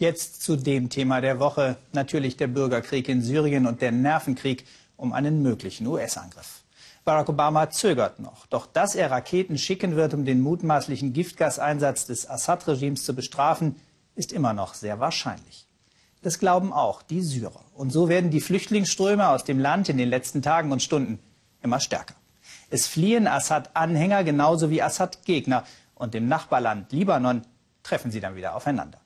Jetzt zu dem Thema der Woche, natürlich der Bürgerkrieg in Syrien und der Nervenkrieg um einen möglichen US-Angriff. Barack Obama zögert noch, doch dass er Raketen schicken wird, um den mutmaßlichen Giftgaseinsatz des Assad-Regimes zu bestrafen, ist immer noch sehr wahrscheinlich. Das glauben auch die Syrer. Und so werden die Flüchtlingsströme aus dem Land in den letzten Tagen und Stunden immer stärker. Es fliehen Assad-Anhänger genauso wie Assad-Gegner. Und im Nachbarland Libanon treffen sie dann wieder aufeinander.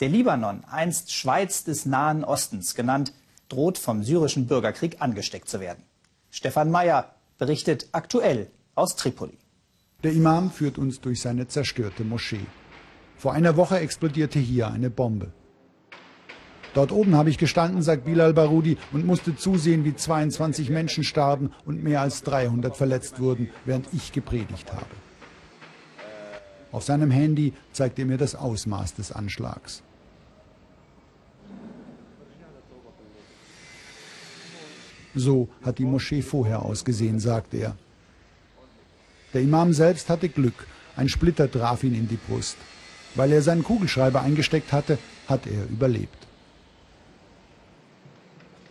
Der Libanon, einst Schweiz des Nahen Ostens genannt, droht vom syrischen Bürgerkrieg angesteckt zu werden. Stefan Mayer berichtet aktuell aus Tripoli. Der Imam führt uns durch seine zerstörte Moschee. Vor einer Woche explodierte hier eine Bombe. Dort oben habe ich gestanden, sagt Bilal Barudi, und musste zusehen, wie 22 Menschen starben und mehr als 300 verletzt wurden, während ich gepredigt habe. Auf seinem Handy zeigt er mir das Ausmaß des Anschlags. So hat die Moschee vorher ausgesehen, sagt er. Der Imam selbst hatte Glück. Ein Splitter traf ihn in die Brust. Weil er seinen Kugelschreiber eingesteckt hatte, hat er überlebt.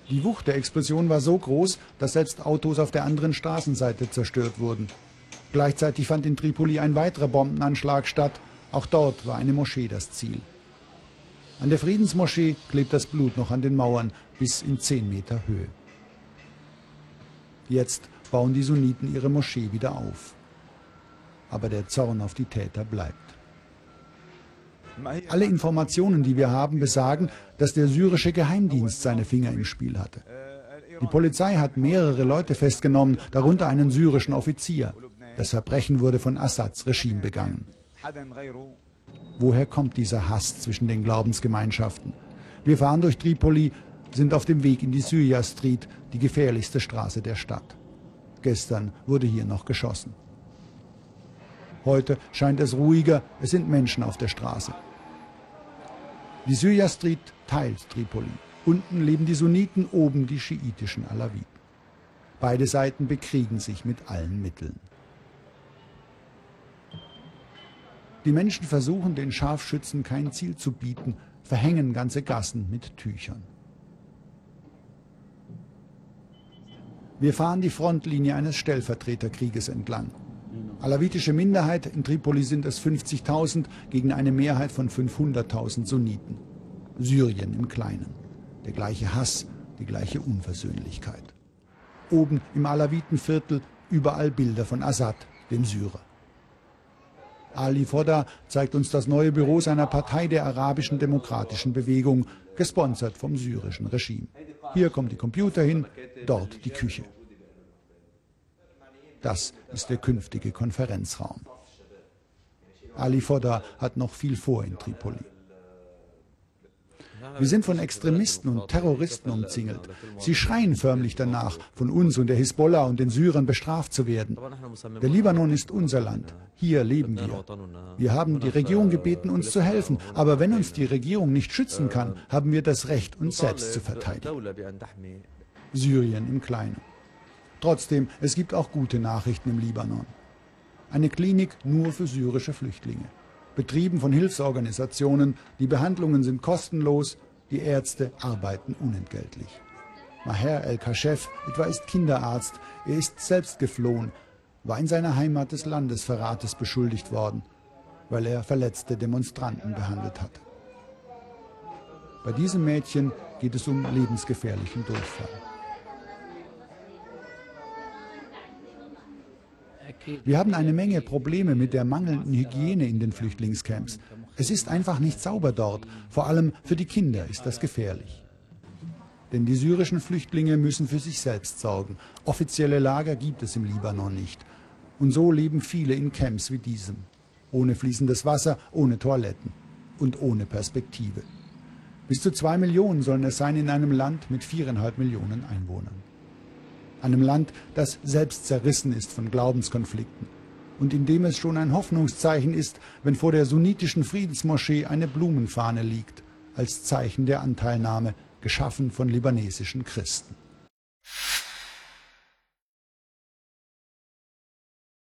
Die Wucht der Explosion war so groß, dass selbst Autos auf der anderen Straßenseite zerstört wurden. Gleichzeitig fand in Tripoli ein weiterer Bombenanschlag statt. Auch dort war eine Moschee das Ziel. An der Friedensmoschee klebt das Blut noch an den Mauern bis in 10 Meter Höhe. Jetzt bauen die Sunniten ihre Moschee wieder auf. Aber der Zorn auf die Täter bleibt. Alle Informationen, die wir haben, besagen, dass der syrische Geheimdienst seine Finger im Spiel hatte. Die Polizei hat mehrere Leute festgenommen, darunter einen syrischen Offizier. Das Verbrechen wurde von Assads Regime begangen. Woher kommt dieser Hass zwischen den Glaubensgemeinschaften? Wir fahren durch Tripoli, sind auf dem Weg in die Syria Street, die gefährlichste Straße der Stadt. Gestern wurde hier noch geschossen. Heute scheint es ruhiger, es sind Menschen auf der Straße. Die Syria Street teilt Tripoli. Unten leben die Sunniten, oben die schiitischen Alawiten. Beide Seiten bekriegen sich mit allen Mitteln. Die Menschen versuchen, den Scharfschützen kein Ziel zu bieten, verhängen ganze Gassen mit Tüchern. Wir fahren die Frontlinie eines Stellvertreterkrieges entlang. Alawitische Minderheit, in Tripoli sind es 50.000 gegen eine Mehrheit von 500.000 Sunniten. Syrien im Kleinen. Der gleiche Hass, die gleiche Unversöhnlichkeit. Oben im Alawitenviertel überall Bilder von Assad, dem Syrer. Ali Foda zeigt uns das neue Büro seiner Partei der Arabischen Demokratischen Bewegung, gesponsert vom syrischen Regime. Hier kommen die Computer hin, dort die Küche. Das ist der künftige Konferenzraum. Ali Foda hat noch viel vor in Tripoli. Wir sind von Extremisten und Terroristen umzingelt. Sie schreien förmlich danach, von uns und der Hisbollah und den Syrern bestraft zu werden. Der Libanon ist unser Land. Hier leben wir. Wir haben die Regierung gebeten, uns zu helfen. Aber wenn uns die Regierung nicht schützen kann, haben wir das Recht, uns selbst zu verteidigen. Syrien im Kleinen. Trotzdem, es gibt auch gute Nachrichten im Libanon. Eine Klinik nur für syrische Flüchtlinge betrieben von Hilfsorganisationen. Die Behandlungen sind kostenlos, die Ärzte arbeiten unentgeltlich. Maher El-Kashef etwa ist Kinderarzt, er ist selbst geflohen, war in seiner Heimat des Landesverrates beschuldigt worden, weil er verletzte Demonstranten behandelt hat. Bei diesem Mädchen geht es um lebensgefährlichen Durchfall. Wir haben eine Menge Probleme mit der mangelnden Hygiene in den Flüchtlingscamps. Es ist einfach nicht sauber dort. Vor allem für die Kinder ist das gefährlich. Denn die syrischen Flüchtlinge müssen für sich selbst sorgen. Offizielle Lager gibt es im Libanon nicht. Und so leben viele in Camps wie diesem. Ohne fließendes Wasser, ohne Toiletten und ohne Perspektive. Bis zu zwei Millionen sollen es sein in einem Land mit viereinhalb Millionen Einwohnern einem Land, das selbst zerrissen ist von Glaubenskonflikten und in dem es schon ein Hoffnungszeichen ist, wenn vor der sunnitischen Friedensmoschee eine Blumenfahne liegt, als Zeichen der Anteilnahme, geschaffen von libanesischen Christen.